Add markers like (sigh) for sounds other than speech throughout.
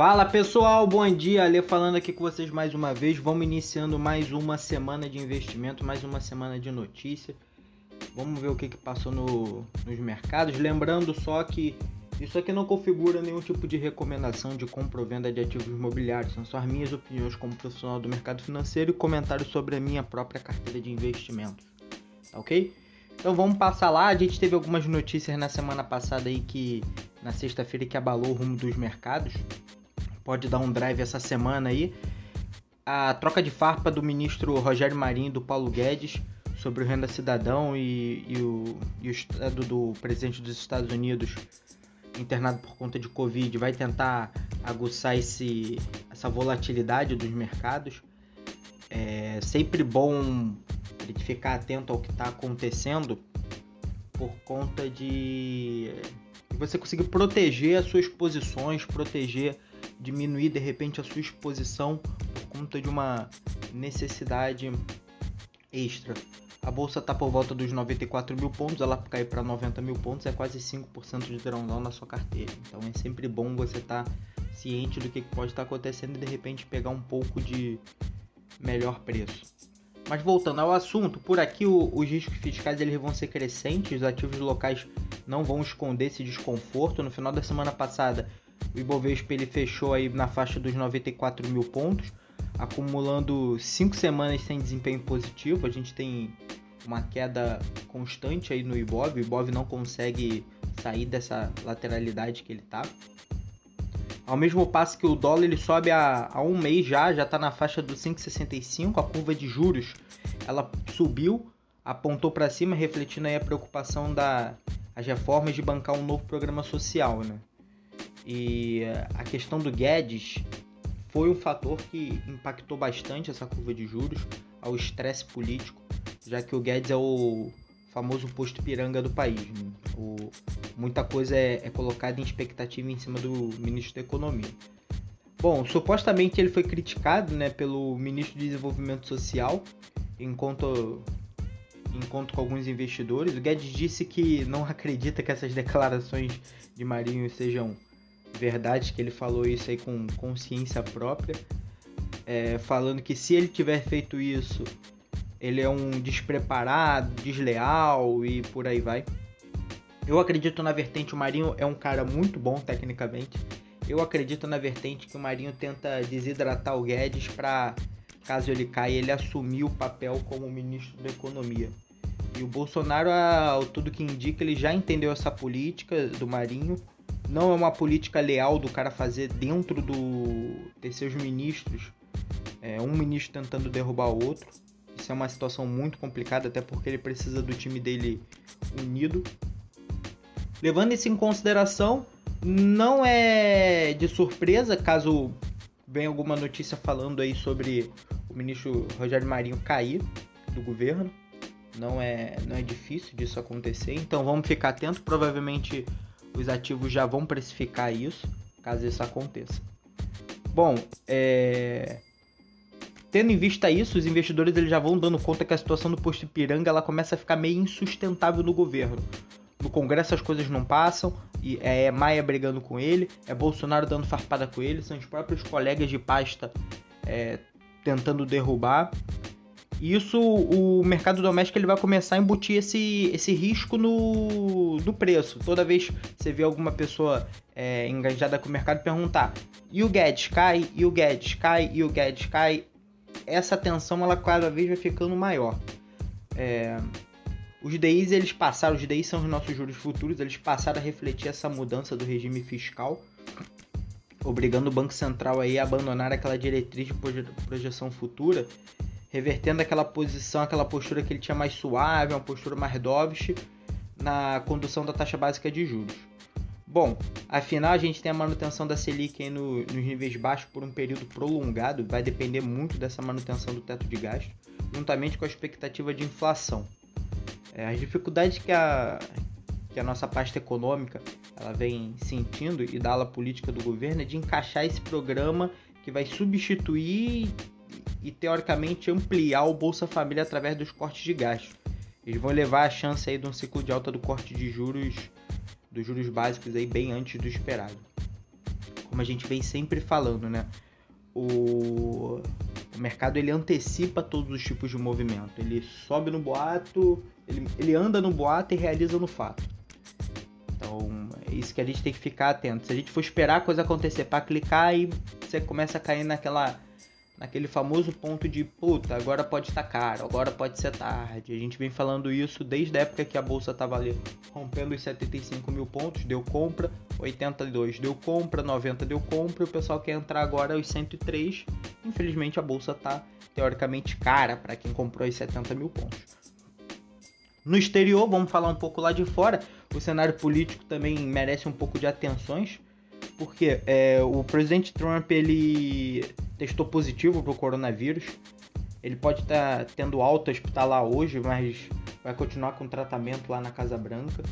Fala pessoal, bom dia. Ale falando aqui com vocês mais uma vez. Vamos iniciando mais uma semana de investimento, mais uma semana de notícia. Vamos ver o que, que passou no, nos mercados. Lembrando só que isso aqui não configura nenhum tipo de recomendação de compra ou venda de ativos imobiliários. São só as minhas opiniões como profissional do mercado financeiro e comentários sobre a minha própria carteira de investimentos. Tá ok? Então vamos passar lá. A gente teve algumas notícias na semana passada aí que na sexta-feira que abalou o rumo dos mercados pode dar um drive essa semana aí. A troca de farpa do ministro Rogério Marinho e do Paulo Guedes sobre o renda cidadão e, e, o, e o estado do presidente dos Estados Unidos internado por conta de Covid vai tentar aguçar esse, essa volatilidade dos mercados. É sempre bom ficar atento ao que está acontecendo por conta de você conseguir proteger as suas posições, proteger diminuir de repente a sua exposição por conta de uma necessidade extra. A bolsa está por volta dos 94 mil pontos, ela cair para 90 mil pontos é quase 5% de drawdown na sua carteira. Então é sempre bom você estar tá ciente do que pode estar tá acontecendo e de repente pegar um pouco de melhor preço. Mas voltando ao assunto, por aqui os riscos fiscais eles vão ser crescentes, os ativos locais não vão esconder esse desconforto. No final da semana passada, o Ibovespa ele fechou aí na faixa dos 94 mil pontos, acumulando cinco semanas sem desempenho positivo. A gente tem uma queda constante aí no Ibov. O Ibov não consegue sair dessa lateralidade que ele está. Ao mesmo passo que o dólar ele sobe há, um mês já, já está na faixa dos 5,65. A curva de juros ela subiu, apontou para cima, refletindo aí a preocupação das reformas de bancar um novo programa social, né? E a questão do Guedes foi um fator que impactou bastante essa curva de juros, ao estresse político, já que o Guedes é o famoso posto piranga do país. Né? O, muita coisa é, é colocada em expectativa em cima do ministro da Economia. Bom, supostamente ele foi criticado né, pelo ministro de Desenvolvimento Social, enquanto encontro com alguns investidores. O Guedes disse que não (laughs) acredita que essas declarações de Marinho sejam verdade que ele falou isso aí com consciência própria, é, falando que se ele tiver feito isso, ele é um despreparado, desleal e por aí vai. Eu acredito na vertente, o Marinho é um cara muito bom tecnicamente. Eu acredito na vertente que o Marinho tenta desidratar o Guedes para, caso ele caia, ele assumir o papel como ministro da Economia. E o Bolsonaro, ao tudo que indica, ele já entendeu essa política do Marinho não é uma política leal do cara fazer dentro do de seus ministros, é, um ministro tentando derrubar o outro. Isso é uma situação muito complicada, até porque ele precisa do time dele unido. Levando isso em consideração, não é de surpresa caso venha alguma notícia falando aí sobre o ministro Rogério Marinho cair do governo. Não é, não é difícil disso acontecer, então vamos ficar atento. Provavelmente os ativos já vão precificar isso, caso isso aconteça. Bom, é... tendo em vista isso, os investidores eles já vão dando conta que a situação do posto Ipiranga ela começa a ficar meio insustentável no governo. No Congresso as coisas não passam, e é Maia brigando com ele, é Bolsonaro dando farpada com ele, são os próprios colegas de pasta é, tentando derrubar. E isso, o mercado doméstico ele vai começar a embutir esse, esse risco no, no preço. Toda vez que você vê alguma pessoa é, engajada com o mercado perguntar e o Guedes? Cai, e o Guedes? Cai, e o Guedes? Cai, essa tensão ela cada vez vai ficando maior. É, os DIs eles passaram, os DIs são os nossos juros futuros, eles passaram a refletir essa mudança do regime fiscal, obrigando o Banco Central aí a abandonar aquela diretriz de projeção futura revertendo aquela posição, aquela postura que ele tinha mais suave, uma postura mais dovish na condução da taxa básica de juros. Bom, afinal a gente tem a manutenção da Selic no, nos níveis baixos por um período prolongado, vai depender muito dessa manutenção do teto de gasto, juntamente com a expectativa de inflação. É, as dificuldades que a, que a nossa pasta econômica ela vem sentindo e da ala política do governo é de encaixar esse programa que vai substituir e teoricamente ampliar o Bolsa Família através dos cortes de gastos. Eles vão levar a chance aí de um ciclo de alta do corte de juros dos juros básicos aí bem antes do esperado. como a gente vem sempre falando, né? O, o mercado ele antecipa todos os tipos de movimento. Ele sobe no boato, ele, ele anda no boato e realiza no fato. Então, é isso que a gente tem que ficar atento. Se a gente for esperar a coisa acontecer para clicar, aí você começa a cair naquela naquele famoso ponto de puta, agora pode estar caro, agora pode ser tarde. A gente vem falando isso desde a época que a bolsa estava ali rompendo os 75 mil pontos, deu compra, 82 deu compra, 90 deu compra, e o pessoal quer entrar agora aos 103. Infelizmente a bolsa está teoricamente cara para quem comprou os 70 mil pontos. No exterior, vamos falar um pouco lá de fora, o cenário político também merece um pouco de atenções porque é, o presidente Trump ele testou positivo para o coronavírus. Ele pode estar tá tendo alta hospitalar hoje, mas vai continuar com tratamento lá na Casa Branca.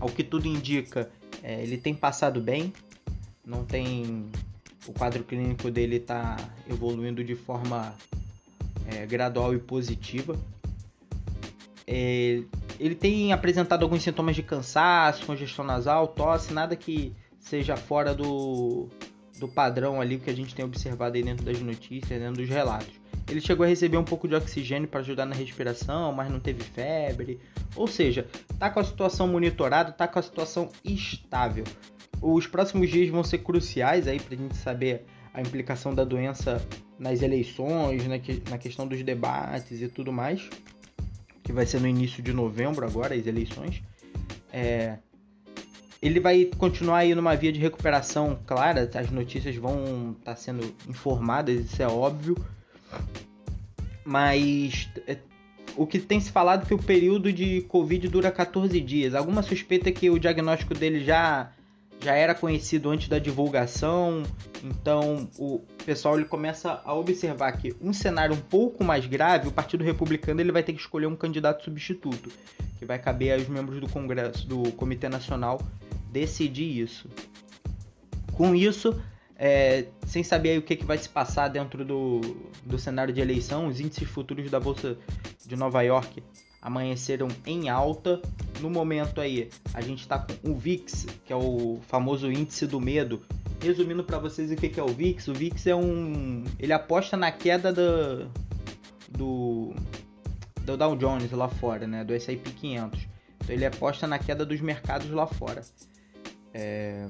Ao que tudo indica, é, ele tem passado bem, não tem. O quadro clínico dele está evoluindo de forma é, gradual e positiva. É, ele tem apresentado alguns sintomas de cansaço, congestão nasal, tosse, nada que seja fora do, do padrão ali que a gente tem observado aí dentro das notícias, dentro dos relatos. Ele chegou a receber um pouco de oxigênio para ajudar na respiração, mas não teve febre. Ou seja, tá com a situação monitorada, tá com a situação estável. Os próximos dias vão ser cruciais aí para a gente saber a implicação da doença nas eleições, na, que, na questão dos debates e tudo mais, que vai ser no início de novembro agora as eleições. É, ele vai continuar aí numa via de recuperação clara, as notícias vão estar tá sendo informadas, isso é óbvio. Mas é, o que tem se falado é que o período de Covid dura 14 dias. Alguma suspeita que o diagnóstico dele já já era conhecido antes da divulgação, então o pessoal ele começa a observar que um cenário um pouco mais grave, o Partido Republicano ele vai ter que escolher um candidato substituto, que vai caber aos membros do Congresso, do Comitê Nacional decidir isso. Com isso, é, sem saber o que, que vai se passar dentro do, do cenário de eleição, os índices futuros da Bolsa de Nova York amanheceram em alta. No momento aí, a gente está com o VIX, que é o famoso índice do medo. Resumindo para vocês o que, que é o VIX, o VIX é um. Ele aposta na queda do, do, do Dow Jones lá fora, né? Do S&P 500. Então ele aposta na queda dos mercados lá fora. É...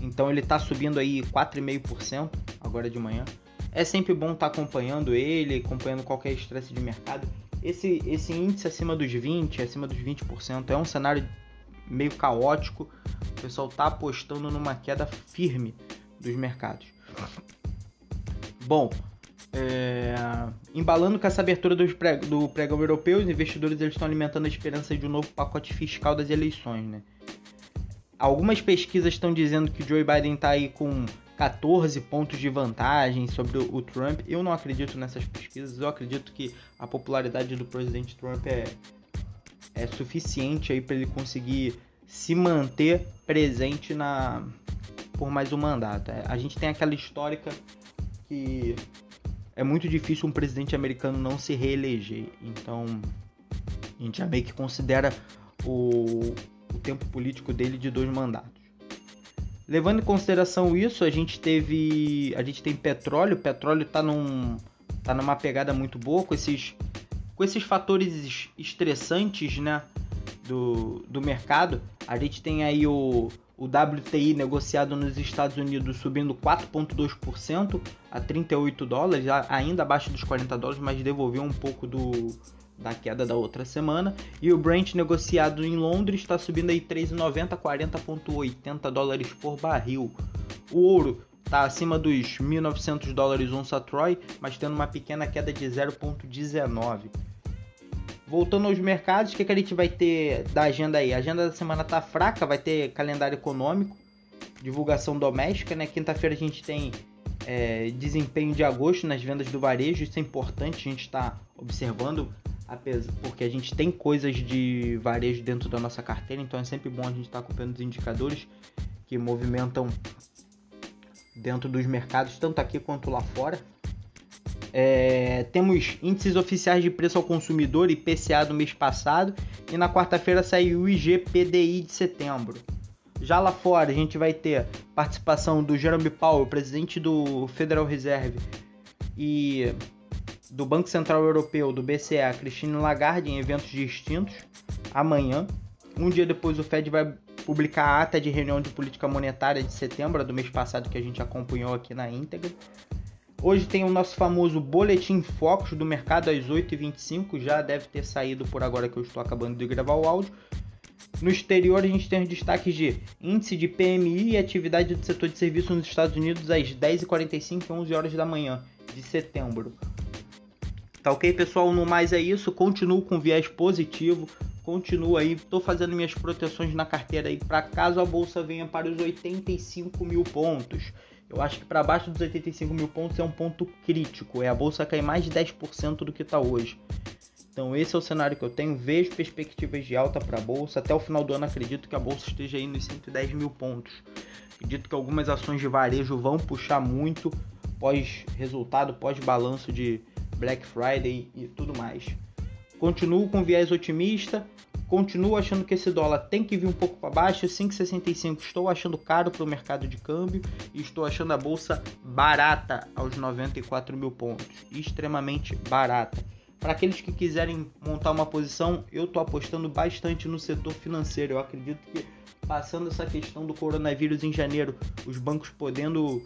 Então ele está subindo aí 4,5% agora de manhã. É sempre bom estar tá acompanhando ele, acompanhando qualquer estresse de mercado. Esse, esse índice acima dos 20%, acima dos 20%, é um cenário meio caótico. O pessoal está apostando numa queda firme dos mercados. Bom, é... embalando com essa abertura do, pré, do pregão europeu, os investidores eles estão alimentando a esperança de um novo pacote fiscal das eleições, né? Algumas pesquisas estão dizendo que o Joe Biden está aí com 14 pontos de vantagem sobre o Trump. Eu não acredito nessas pesquisas. Eu acredito que a popularidade do presidente Trump é, é suficiente aí para ele conseguir se manter presente na por mais um mandato. É, a gente tem aquela histórica que é muito difícil um presidente americano não se reeleger. Então a gente já meio que considera o, o tempo político dele de dois mandatos. Levando em consideração isso, a gente teve, a gente tem petróleo, o petróleo está num, tá numa pegada muito boa com esses, com esses fatores estressantes, né, do, do mercado. A gente tem aí o, o WTI negociado nos Estados Unidos subindo 4,2% a 38 dólares, ainda abaixo dos 40 dólares, mas devolveu um pouco do, da queda da outra semana. E o Brent negociado em Londres está subindo aí 3,90 40,80 dólares por barril. O ouro está acima dos 1.900 dólares onça Troy, mas tendo uma pequena queda de 0,19. Voltando aos mercados, o que, que a gente vai ter da agenda aí? A agenda da semana tá fraca, vai ter calendário econômico, divulgação doméstica, né? Quinta-feira a gente tem é, desempenho de agosto nas vendas do varejo, isso é importante, a gente está observando porque a gente tem coisas de varejo dentro da nossa carteira, então é sempre bom a gente estar tá acompanhando os indicadores que movimentam dentro dos mercados, tanto aqui quanto lá fora. É, temos índices oficiais de preço ao consumidor IPCA do mês passado e na quarta-feira saiu o IGPDI de setembro. Já lá fora, a gente vai ter participação do Jerome Powell, presidente do Federal Reserve, e do Banco Central Europeu, do BCE, Christine Lagarde, em eventos distintos, amanhã. Um dia depois, o Fed vai publicar a ata de reunião de política monetária de setembro do mês passado, que a gente acompanhou aqui na íntegra. Hoje tem o nosso famoso Boletim Focus do mercado às 8h25, já deve ter saído por agora que eu estou acabando de gravar o áudio. No exterior, a gente tem os destaques de índice de PMI e atividade do setor de serviços nos Estados Unidos às 10h45 e 11 horas da manhã de setembro. Tá ok, pessoal? No mais é isso. Continuo com viés positivo. Continuo aí. Tô fazendo minhas proteções na carteira aí para caso a bolsa venha para os 85 mil pontos. Eu acho que para baixo dos 85 mil pontos é um ponto crítico. É a bolsa cair mais de 10% do que está hoje. Então esse é o cenário que eu tenho. Vejo perspectivas de alta para a bolsa. Até o final do ano acredito que a bolsa esteja aí nos 110 mil pontos. Acredito que algumas ações de varejo vão puxar muito pós resultado, pós balanço de Black Friday e tudo mais. Continuo com viés otimista, continuo achando que esse dólar tem que vir um pouco para baixo, 5,65 estou achando caro para o mercado de câmbio e estou achando a bolsa barata aos 94 mil pontos, extremamente barata. Para aqueles que quiserem montar uma posição, eu estou apostando bastante no setor financeiro. Eu acredito que passando essa questão do coronavírus em janeiro, os bancos podendo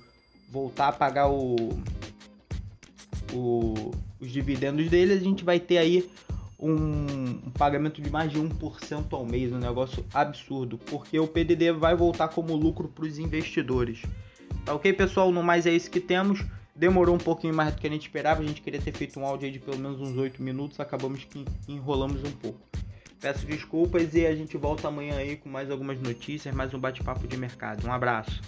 voltar a pagar o, o, os dividendos deles, a gente vai ter aí um, um, pagamento de mais de 1% ao mês, um negócio absurdo, porque o PDD vai voltar como lucro para os investidores. Tá ok, pessoal? No mais é isso que temos. Demorou um pouquinho mais do que a gente esperava, a gente queria ter feito um áudio de pelo menos uns 8 minutos, acabamos que enrolamos um pouco. Peço desculpas e a gente volta amanhã aí com mais algumas notícias, mais um bate-papo de mercado. Um abraço.